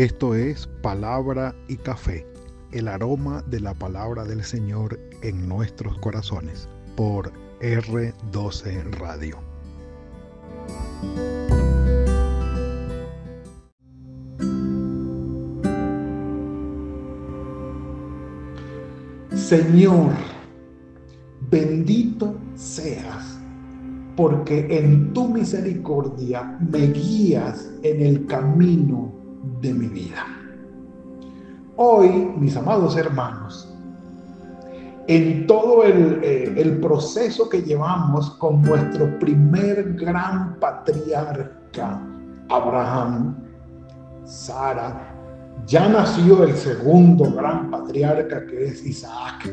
Esto es Palabra y Café, el aroma de la palabra del Señor en nuestros corazones, por R12 Radio. Señor, bendito seas, porque en tu misericordia me guías en el camino de mi vida. Hoy, mis amados hermanos, en todo el, eh, el, proceso que llevamos con nuestro primer gran patriarca, Abraham, Sara, ya nació el segundo gran patriarca que es Isaac,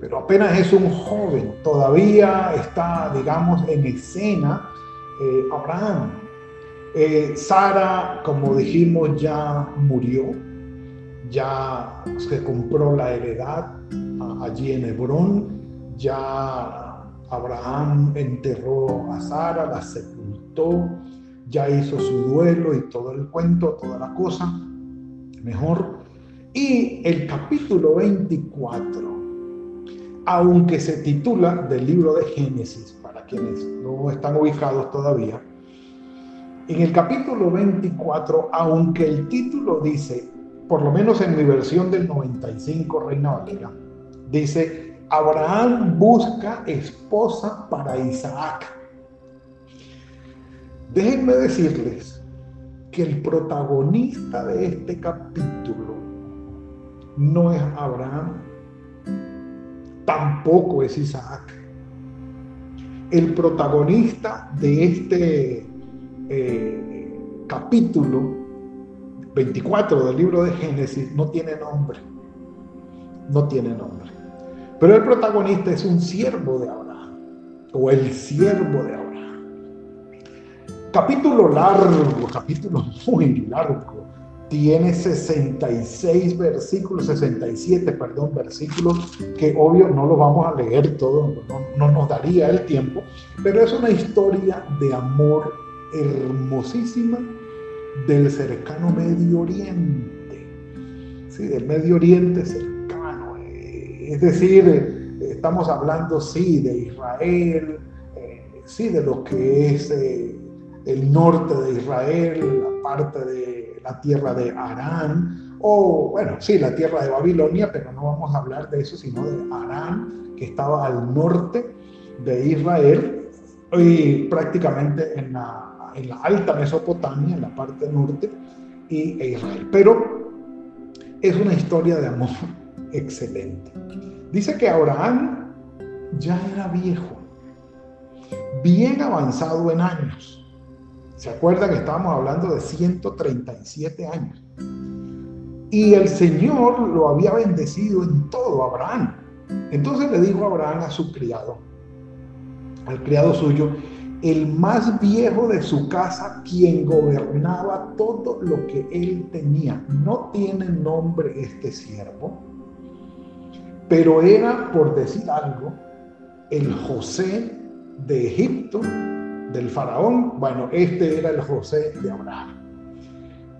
pero apenas es un joven, todavía está, digamos, en escena eh, Abraham. Eh, Sara, como dijimos, ya murió, ya se compró la heredad allí en Hebrón, ya Abraham enterró a Sara, la sepultó, ya hizo su duelo y todo el cuento, toda la cosa, mejor. Y el capítulo 24, aunque se titula del libro de Génesis, para quienes no están ubicados todavía, en el capítulo 24, aunque el título dice, por lo menos en mi versión del 95 Reina Valera, dice, Abraham busca esposa para Isaac. Déjenme decirles que el protagonista de este capítulo no es Abraham, tampoco es Isaac. El protagonista de este eh, capítulo 24 del libro de Génesis no tiene nombre. No tiene nombre. Pero el protagonista es un siervo de Abraham, o el siervo de Abraham. Capítulo largo, capítulo muy largo. Tiene 66 versículos, 67, perdón, versículos que obvio no los vamos a leer todos, no, no nos daría el tiempo, pero es una historia de amor hermosísima del cercano Medio Oriente, ¿sí? del Medio Oriente cercano, eh, es decir, eh, estamos hablando, sí, de Israel, eh, sí, de lo que es el norte de Israel, la parte de la tierra de Arán, o bueno, sí, la tierra de Babilonia, pero no vamos a hablar de eso, sino de Arán, que estaba al norte de Israel y prácticamente en la en la alta Mesopotamia, en la parte norte, y e Israel. Pero es una historia de amor excelente. Dice que Abraham ya era viejo, bien avanzado en años. ¿Se acuerda que estábamos hablando de 137 años? Y el Señor lo había bendecido en todo, Abraham. Entonces le dijo a Abraham a su criado, al criado suyo, el más viejo de su casa, quien gobernaba todo lo que él tenía. No tiene nombre este siervo, pero era, por decir algo, el José de Egipto, del faraón. Bueno, este era el José de Abraham.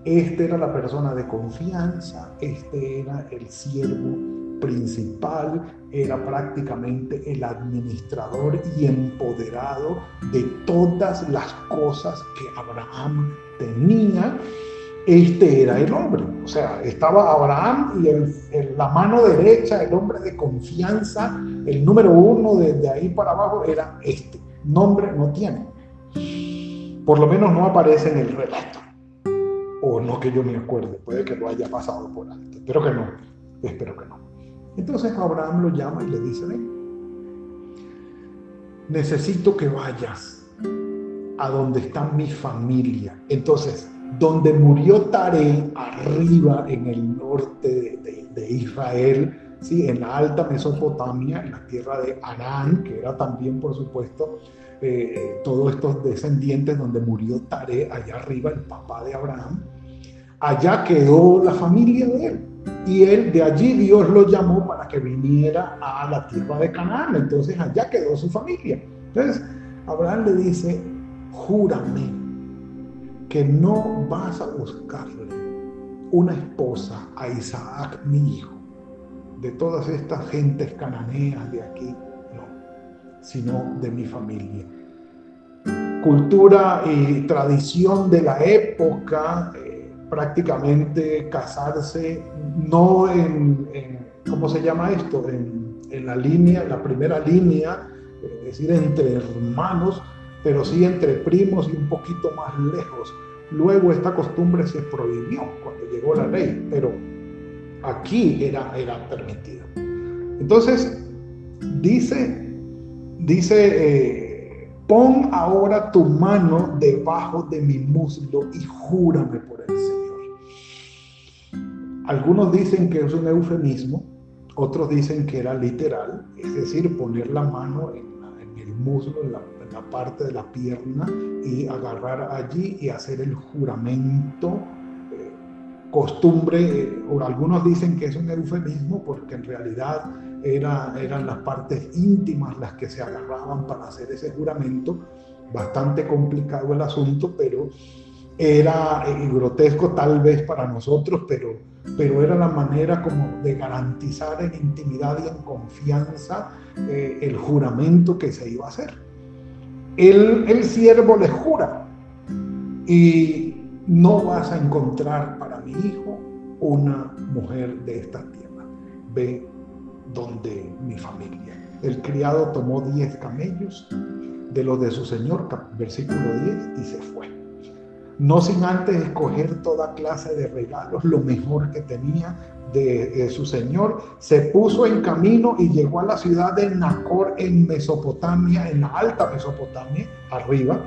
Este era la persona de confianza, este era el siervo principal, era prácticamente el administrador y empoderado de todas las cosas que Abraham tenía. Este era el hombre, o sea, estaba Abraham y el, la mano derecha, el hombre de confianza, el número uno desde ahí para abajo era este. Nombre no tiene. Por lo menos no aparece en el relato. O no que yo me acuerde, puede que lo haya pasado por alto. Espero que no, espero que no. Entonces Abraham lo llama y le dice, necesito que vayas a donde está mi familia. Entonces, donde murió Tare, arriba en el norte de, Israel, ¿sí? en la alta Mesopotamia, en la tierra de Arán, que era también, por supuesto, eh, todos estos descendientes donde murió Tare, allá arriba, el papá de Abraham, allá quedó la familia de él y él de allí Dios lo llamó para que viniera a la tierra de Canaán. Entonces allá quedó su familia. Entonces Abraham le dice, júrame que no vas a buscarle una esposa a Isaac, mi hijo, de todas estas gentes cananeas de aquí, no, sino de mi familia. Cultura y tradición de la época, eh, prácticamente casarse no en, ¿cómo se llama esto? En, en la línea, la primera línea, es decir, entre hermanos, pero sí entre primos y un poquito más lejos. Luego esta costumbre se prohibió cuando llegó la ley, pero aquí era, era permitido. Entonces, dice, dice, eh, pon ahora tu mano debajo de mi muslo y júrame por el Señor. Algunos dicen que es un eufemismo, otros dicen que era literal, es decir, poner la mano en, el muslo, en la, parte de la pierna y agarrar allí y hacer el juramento. Eh, costumbre, eh, o algunos dicen que es un eufemismo porque en realidad era, eran las partes íntimas las que se agarraban para hacer ese juramento. Bastante complicado el asunto, pero era eh, grotesco tal vez para nosotros, pero, pero era la manera como de garantizar en intimidad y en confianza eh, el juramento que se iba a hacer. El, el siervo le jura y no vas a encontrar para mi hijo una mujer de esta tierra. Ve donde mi familia. El criado tomó diez camellos de los de su señor, versículo 10, y se fue no sin antes escoger toda clase de regalos, lo mejor que tenía de, su señor, se puso en camino y llegó a la ciudad de Nacor en Mesopotamia, en la alta Mesopotamia, arriba.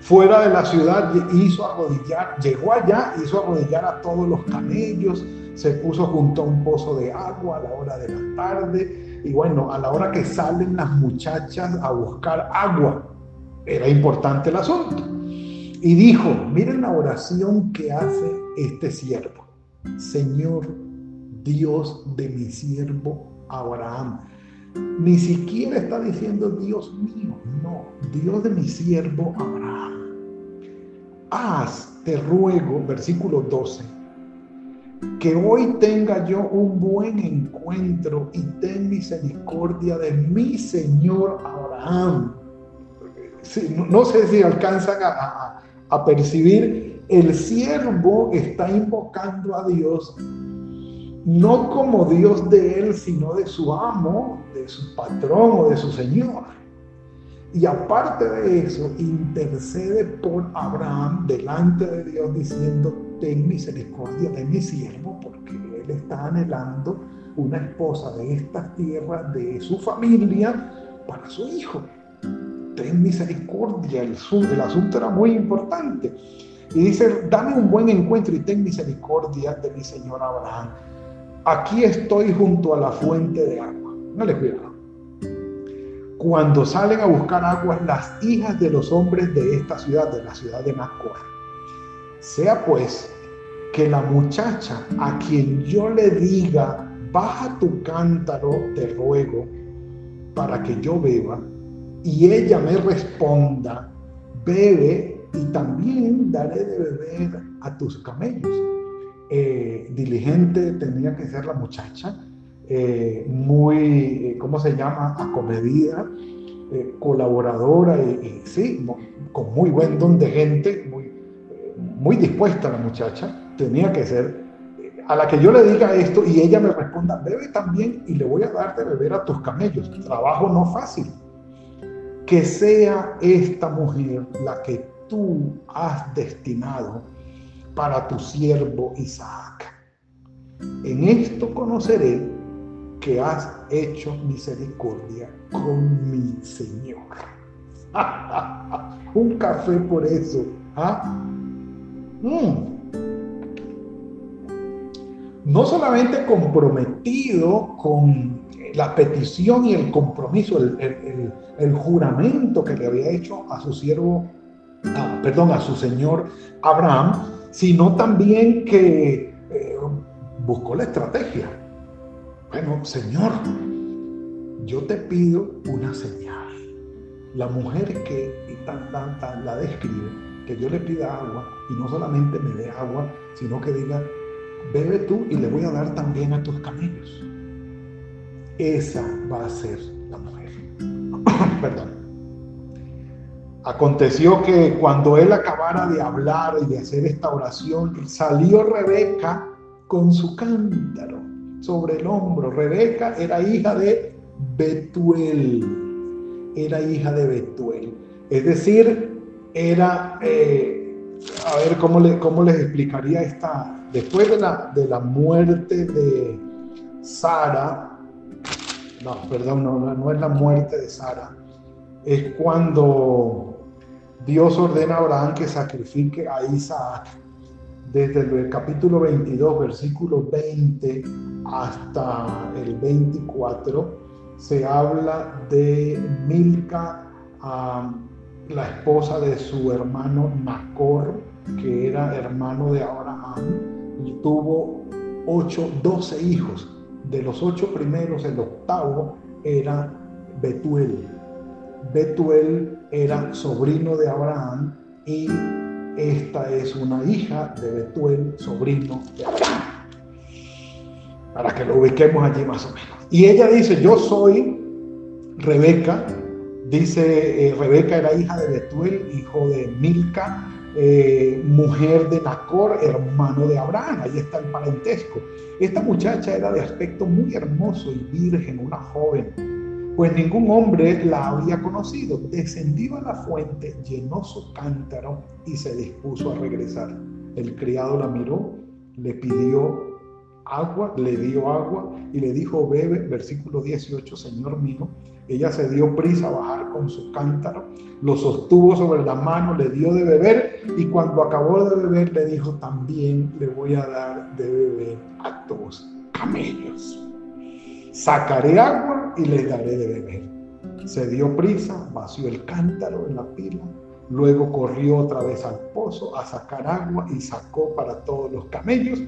Fuera de la ciudad hizo arrodillar, llegó allá, hizo arrodillar a todos los camellos, se puso junto a un pozo de agua a la hora de la tarde y bueno, a la hora que salen las muchachas a buscar agua, era importante el asunto. Y dijo, miren la oración que hace este siervo. Señor Dios de mi siervo Abraham. Ni siquiera está diciendo Dios mío, no, Dios de mi siervo Abraham. Haz, te ruego, versículo 12, que hoy tenga yo un buen encuentro y ten misericordia de mi Señor Abraham. no, sé si alcanzan a, a percibir, el siervo está invocando a Dios no como Dios de él, sino de su amo, de su patrón o de su Señor. Y aparte de eso, intercede por Abraham delante de Dios diciendo, ten misericordia de mi siervo, porque él está anhelando una esposa de estas tierras, de su familia, para su hijo ten misericordia, el, asunto era muy importante. Y dice, dame un buen encuentro y ten misericordia de mi Señor Abraham. Aquí estoy junto a la fuente de agua. No le cuidado. Cuando salen a buscar agua las hijas de los hombres de esta ciudad, de la ciudad de Nacor. Sea pues que la muchacha a quien yo le diga, baja tu cántaro, te ruego, para que yo beba, y ella me responda, bebe y también daré de beber a tus camellos. Eh, diligente tenía que ser la muchacha, eh, muy, eh, ¿cómo se llama?, acomedida, colaboradora y, sí, con muy buen don de gente, muy, muy dispuesta la muchacha, tenía que ser a la que yo le diga esto y ella me responda, bebe también y le voy a dar de beber a tus camellos. Trabajo no fácil que sea esta mujer la que tú has destinado para tu siervo Isaac. En esto conoceré que has hecho misericordia con mi Señor. Un café por eso. ¿ah? Mm. No solamente comprometido con la petición y el compromiso, el, juramento que le había hecho a su siervo, perdón, a su señor Abraham, sino también que eh, buscó la estrategia. Bueno, Señor, yo te pido una señal. La mujer que tan, tan, tan la describe que yo le pida agua y no solamente me dé agua, sino que diga, bebe tú y le voy a dar también a tus camellos. Esa va a ser la mujer. Perdón. Aconteció que cuando él acabara de hablar y de hacer esta oración, salió Rebeca con su cántaro sobre el hombro. Rebeca era hija de Betuel. Era hija de Betuel. Es decir, era, eh, a ver cómo, le, cómo les explicaría esta, después de la, de la muerte de Sara, no, perdón, no, no es la muerte de Sara, es cuando Dios ordena a Abraham que sacrifique a Isaac. Desde el capítulo 22, versículo 20 hasta el 24, se habla de Milca, la esposa de su hermano Nacor, que era hermano de Abraham, y tuvo ocho, 12 hijos. De los ocho primeros, el octavo era Betuel. Betuel era sobrino de Abraham y esta es una hija de Betuel, sobrino de Abraham. Para que lo ubiquemos allí más o menos. Y ella dice, yo soy Rebeca, dice, eh, Rebeca era hija de Betuel, hijo de Milca, eh, mujer de Nacor, hermano de Abraham, ahí está el parentesco. Esta muchacha era de aspecto muy hermoso y virgen, una joven, pues ningún hombre la había conocido. Descendió a la fuente, llenó su cántaro y se dispuso a regresar. El criado la miró, le pidió agua, le dio agua y le dijo, bebe, versículo 18, Señor mío. Ella se dio prisa a bajar con su cántaro, lo sostuvo sobre la mano, le dio de beber y cuando acabó de beber le dijo, también le voy a dar de beber a tus camellos. Sacaré agua y les daré de beber. Se dio prisa, vació el cántaro en la pila, luego corrió otra vez al pozo a sacar agua y sacó para todos los camellos.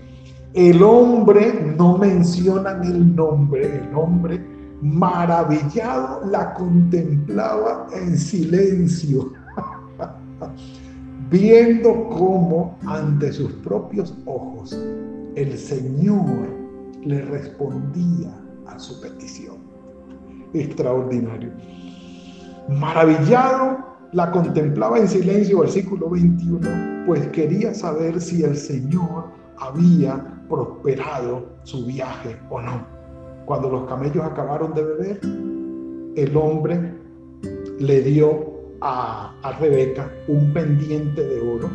El hombre, no mencionan el nombre, el hombre maravillado la contemplaba en silencio, viendo cómo ante sus propios ojos el Señor le respondía a su petición. Extraordinario. Maravillado, la contemplaba en silencio, versículo 21, pues quería saber si el Señor había prosperado su viaje o no. Cuando los camellos acabaron de beber, el hombre le dio a, a Rebeca un pendiente de oro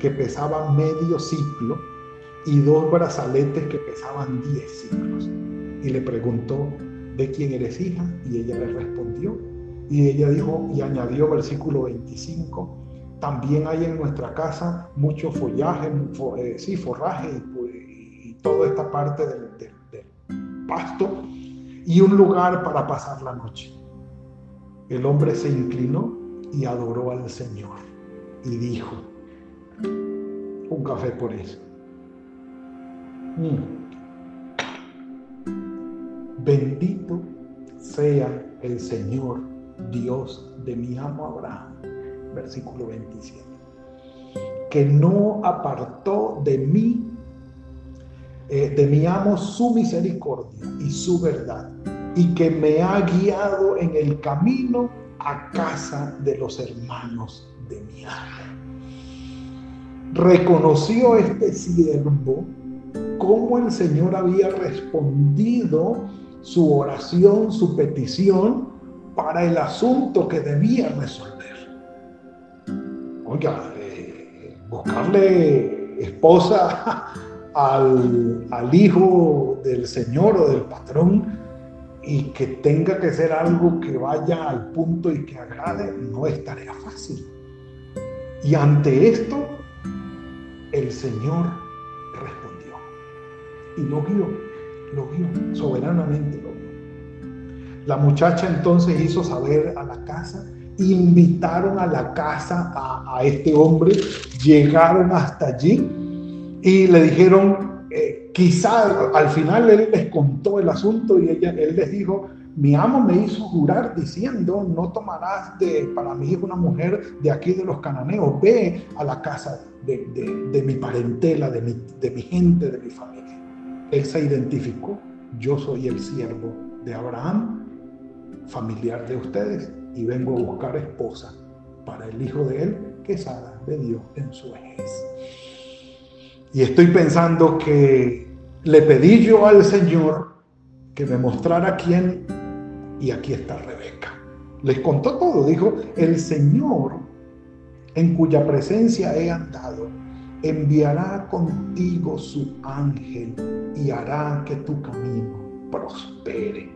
que pesaba medio ciclo y dos brazaletes que pesaban diez ciclos y le preguntó, ¿de quién eres hija? Y ella le respondió. Y ella dijo y añadió versículo 25, también hay en nuestra casa mucho follaje, eh, sí, forraje toda esta parte del, pasto y un lugar para pasar la noche. El hombre se inclinó y adoró al Señor y dijo, un café por eso. Mm. Bendito sea el Señor, Dios de mi amo Abraham. Versículo 27. Que no apartó de mí, eh, de mi amo, su misericordia y su verdad, y que me ha guiado en el camino a casa de los hermanos de mi amo. Reconoció este siervo cómo el Señor había respondido su oración, su petición para el asunto que debía resolver. Oiga, eh, buscarle esposa al, al hijo del Señor o del patrón y que tenga que ser algo que vaya al punto y que agrade, no es tarea fácil. Y ante esto, el Señor respondió y lo guió lo vio, soberanamente lo vio. La muchacha entonces hizo saber a la casa, invitaron a la casa a, este hombre, llegaron hasta allí y le dijeron, eh, quizá al final él les contó el asunto y ella, él les dijo, mi amo me hizo jurar diciendo, no tomarás de, para mí una mujer de aquí de los cananeos, ve a la casa de, mi parentela, de mi, de mi gente, de mi familia. Él se identificó, yo soy el siervo de Abraham, familiar de ustedes, y vengo a buscar esposa para el hijo de él que Sara le dio en su vejez. Y estoy pensando que le pedí yo al Señor que me mostrara quién, y aquí está Rebeca. Les contó todo, dijo, el Señor en cuya presencia he andado, enviará contigo su ángel y hará que tu camino prospere.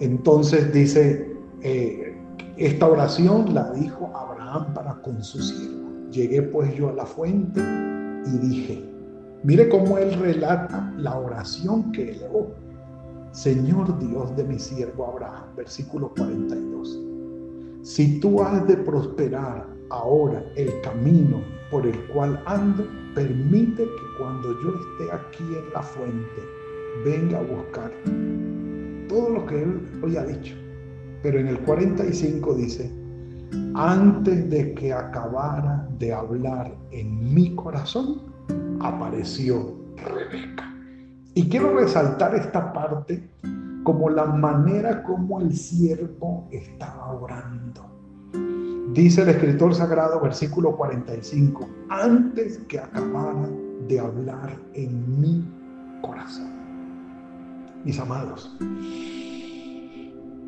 Entonces dice, eh, esta oración la dijo Abraham para con su siervo. Llegué pues yo a la fuente y dije, mire cómo él relata la oración que elevó. Señor Dios de mi siervo Abraham, versículo 42. Si tú has de prosperar ahora el camino por el cual ando, permite que cuando yo esté aquí en la fuente, venga a buscar todo lo que él hoy ha dicho. Pero en el 45 dice, antes de que acabara de hablar en mi corazón, apareció Rebeca. Y quiero resaltar esta parte como la manera como el siervo estaba orando. Dice el escritor sagrado, versículo 45, antes que acabara de hablar en mi corazón. Mis amados,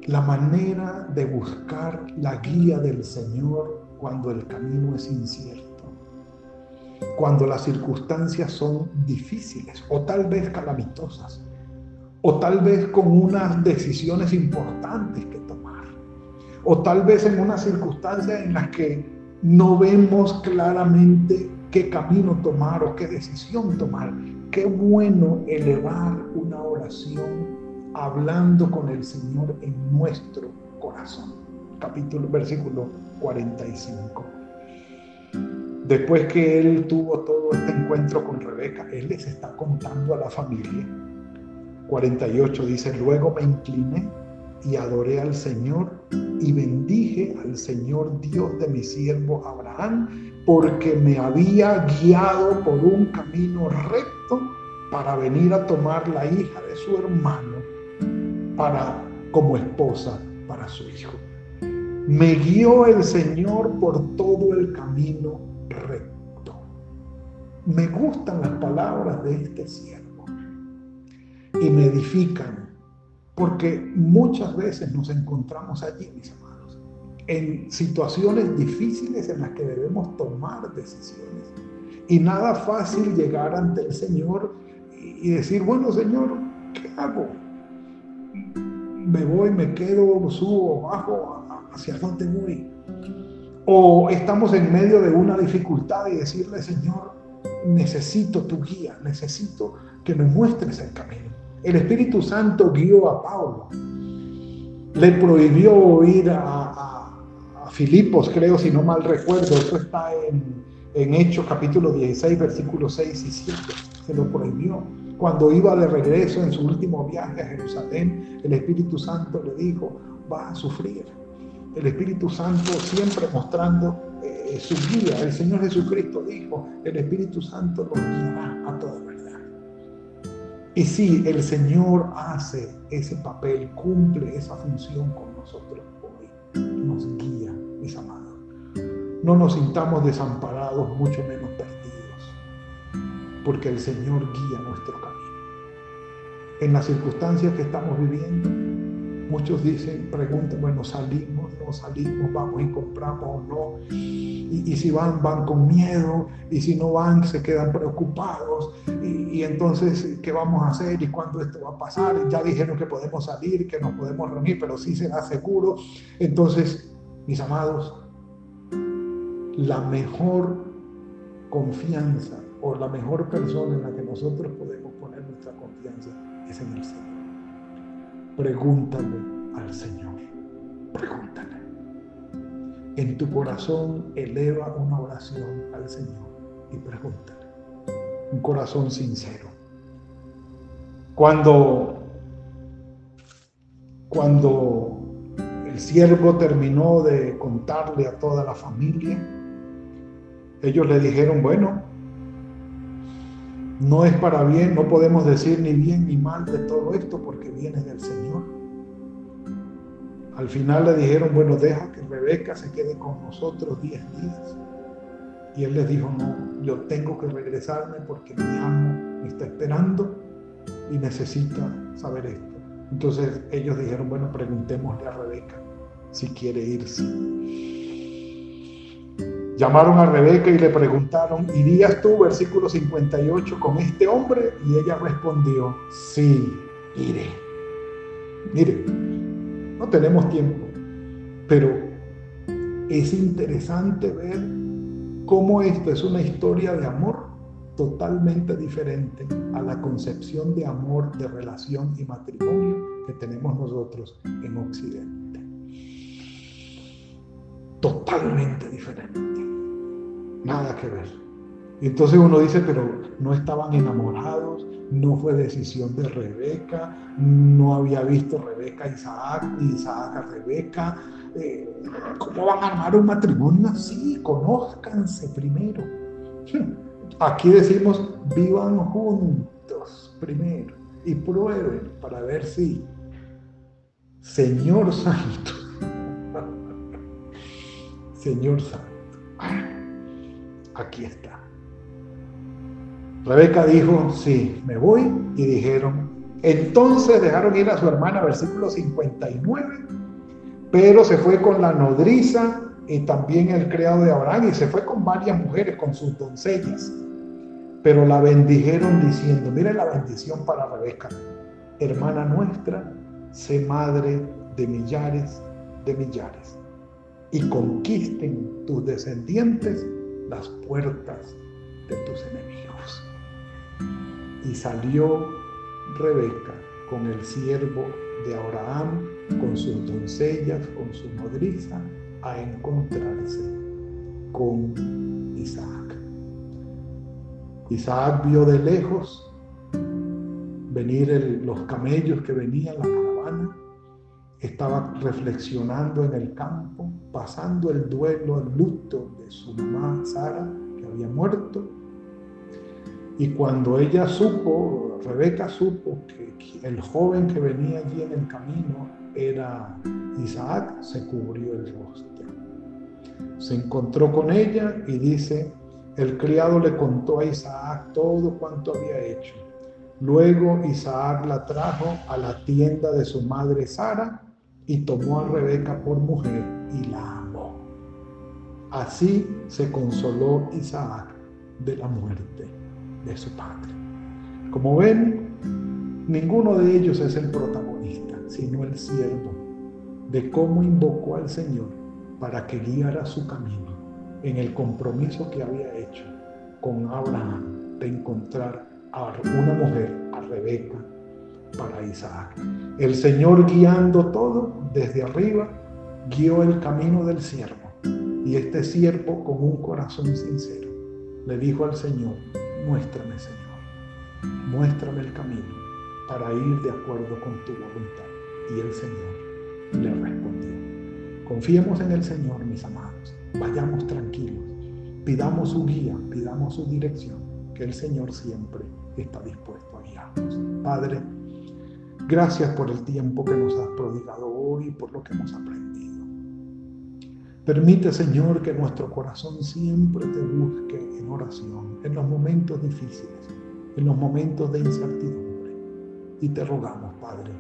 la manera de buscar la guía del Señor cuando el camino es incierto, cuando las circunstancias son difíciles o tal vez calamitosas, o tal vez con unas decisiones importantes que tomar, o tal vez en unas circunstancias en las que no vemos claramente qué camino tomar o qué decisión tomar. Qué bueno elevar una oración hablando con el Señor en nuestro corazón. Capítulo, versículo 45. Después que él tuvo todo este encuentro con Rebeca, él les está contando a la familia. 48 dice, luego me incliné y adoré al Señor y bendije al Señor Dios de mi siervo Abraham, porque me había guiado por un camino recto para venir a tomar la hija de su hermano para como esposa para su hijo. Me guió el Señor por todo el camino recto. Me gustan las palabras de este siervo y me edifican porque muchas veces nos encontramos allí, mis amados, en situaciones difíciles en las que debemos tomar decisiones. Y nada fácil llegar ante el Señor y decir, bueno Señor, ¿qué hago? Me voy, me quedo, subo, bajo, hacia dónde voy. O estamos en medio de una dificultad y decirle, Señor, necesito tu guía, necesito que me muestres el camino. El Espíritu Santo guió a Pablo. Le prohibió ir a, a, Filipos, creo, si no mal recuerdo. Eso está en, en Hechos capítulo 16, versículos 6 y 7. Se lo prohibió cuando iba de regreso en su último viaje a Jerusalén, el Espíritu Santo le dijo, va a sufrir. El Espíritu Santo siempre mostrando eh, su guía. El Señor Jesucristo dijo, el Espíritu Santo lo guiará a toda verdad. Y sí, el Señor hace ese papel, cumple esa función con nosotros hoy. Nos guía, mis amados. No nos sintamos desamparados, mucho menos perdidos, porque el Señor guía en las circunstancias que estamos viviendo. Muchos dicen, preguntan, bueno, salimos, no salimos, vamos y compramos o no. Y, si van, van con miedo. Y si no van, se quedan preocupados. Y, y, entonces, ¿qué vamos a hacer? ¿Y cuándo esto va a pasar? Ya dijeron que podemos salir, que nos podemos reunir, pero sí será seguro. Entonces, mis amados, la mejor confianza o la mejor persona en la que nosotros podemos en el Señor. Pregúntale al Señor. Pregúntale. En tu corazón eleva una oración al Señor y pregúntale. Un corazón sincero. Cuando cuando el siervo terminó de contarle a toda la familia, ellos le dijeron, bueno, no es para bien, no podemos decir ni bien ni mal de todo esto porque viene del Señor. Al final le dijeron, bueno, deja que Rebeca se quede con nosotros diez días. Y él les dijo, no, yo tengo que regresarme porque mi amo me está esperando y necesita saber esto. Entonces ellos dijeron, bueno, preguntémosle a Rebeca si quiere irse. Llamaron a Rebeca y le preguntaron, ¿irías tú, versículo 58, con este hombre? Y ella respondió, sí, iré. Mire, no tenemos tiempo, pero es interesante ver cómo esto es una historia de amor totalmente diferente a la concepción de amor, de relación y matrimonio que tenemos nosotros en Occidente. Totalmente diferente. Nada que ver. Entonces uno dice, pero no estaban enamorados, no fue decisión de Rebeca, no había visto Rebeca Isaac, ni Isaac a Rebeca. Eh, ¿Cómo van a armar un matrimonio así? Conózcanse primero. Aquí decimos, vivan juntos primero y prueben para ver si, Señor Santo, Señor Santo, aquí está. Rebeca dijo, sí, me voy, y dijeron, entonces dejaron ir a su hermana, versículo 59, pero se fue con la nodriza y también el criado de Abraham, y se fue con varias mujeres, con sus doncellas pero la bendijeron diciendo, mire la bendición para Rebeca, hermana nuestra, sé madre de millares de millares, y conquisten tus descendientes las puertas de tus enemigos. Y salió Rebeca con el siervo de Abraham, con sus doncellas, con su nodriza, a encontrarse con Isaac. Isaac vio de lejos venir los camellos que venían, la caravana. Estaba reflexionando en el campo, pasando el duelo, el luto de su mamá Sara, que había muerto. Y cuando ella supo, Rebeca supo que el joven que venía allí en el camino era Isaac, se cubrió el rostro. Se encontró con ella y dice, el criado le contó a Isaac todo cuanto había hecho. Luego Isaac la trajo a la tienda de su madre Sara y tomó a Rebeca por mujer y la amó. Así se consoló Isaac de la muerte de su padre. Como ven, ninguno de ellos es el protagonista, sino el siervo, de cómo invocó al Señor para que guiara su camino en el compromiso que había hecho con Abraham de encontrar a una mujer, a Rebeca, para Isaac. El Señor guiando todo desde arriba, guió el camino del siervo. Y este siervo con un corazón sincero le dijo al Señor, muéstrame Señor, muéstrame el camino para ir de acuerdo con tu voluntad. Y el Señor le respondió. Confiemos en el Señor, mis amados vayamos tranquilos, pidamos su guía, pidamos su dirección, que el Señor siempre está dispuesto a guiarnos. Padre, gracias por el tiempo que nos has prodigado hoy por lo que hemos aprendido. Permite, Señor, que nuestro corazón siempre te busque en oración, en los momentos difíciles, en los momentos de incertidumbre. Y te rogamos, Padre,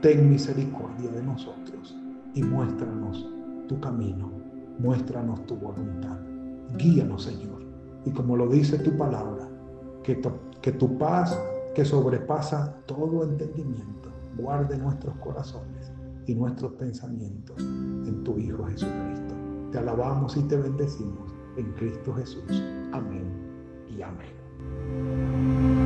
ten misericordia de nosotros y muéstranos tu camino muéstranos tu voluntad. Guíanos, Señor. Y como lo dice tu palabra, que tu paz que sobrepasa todo entendimiento, guarde nuestros corazones y nuestros pensamientos en tu Hijo Jesucristo. Te alabamos y te bendecimos en Cristo Jesús. Amén y amén.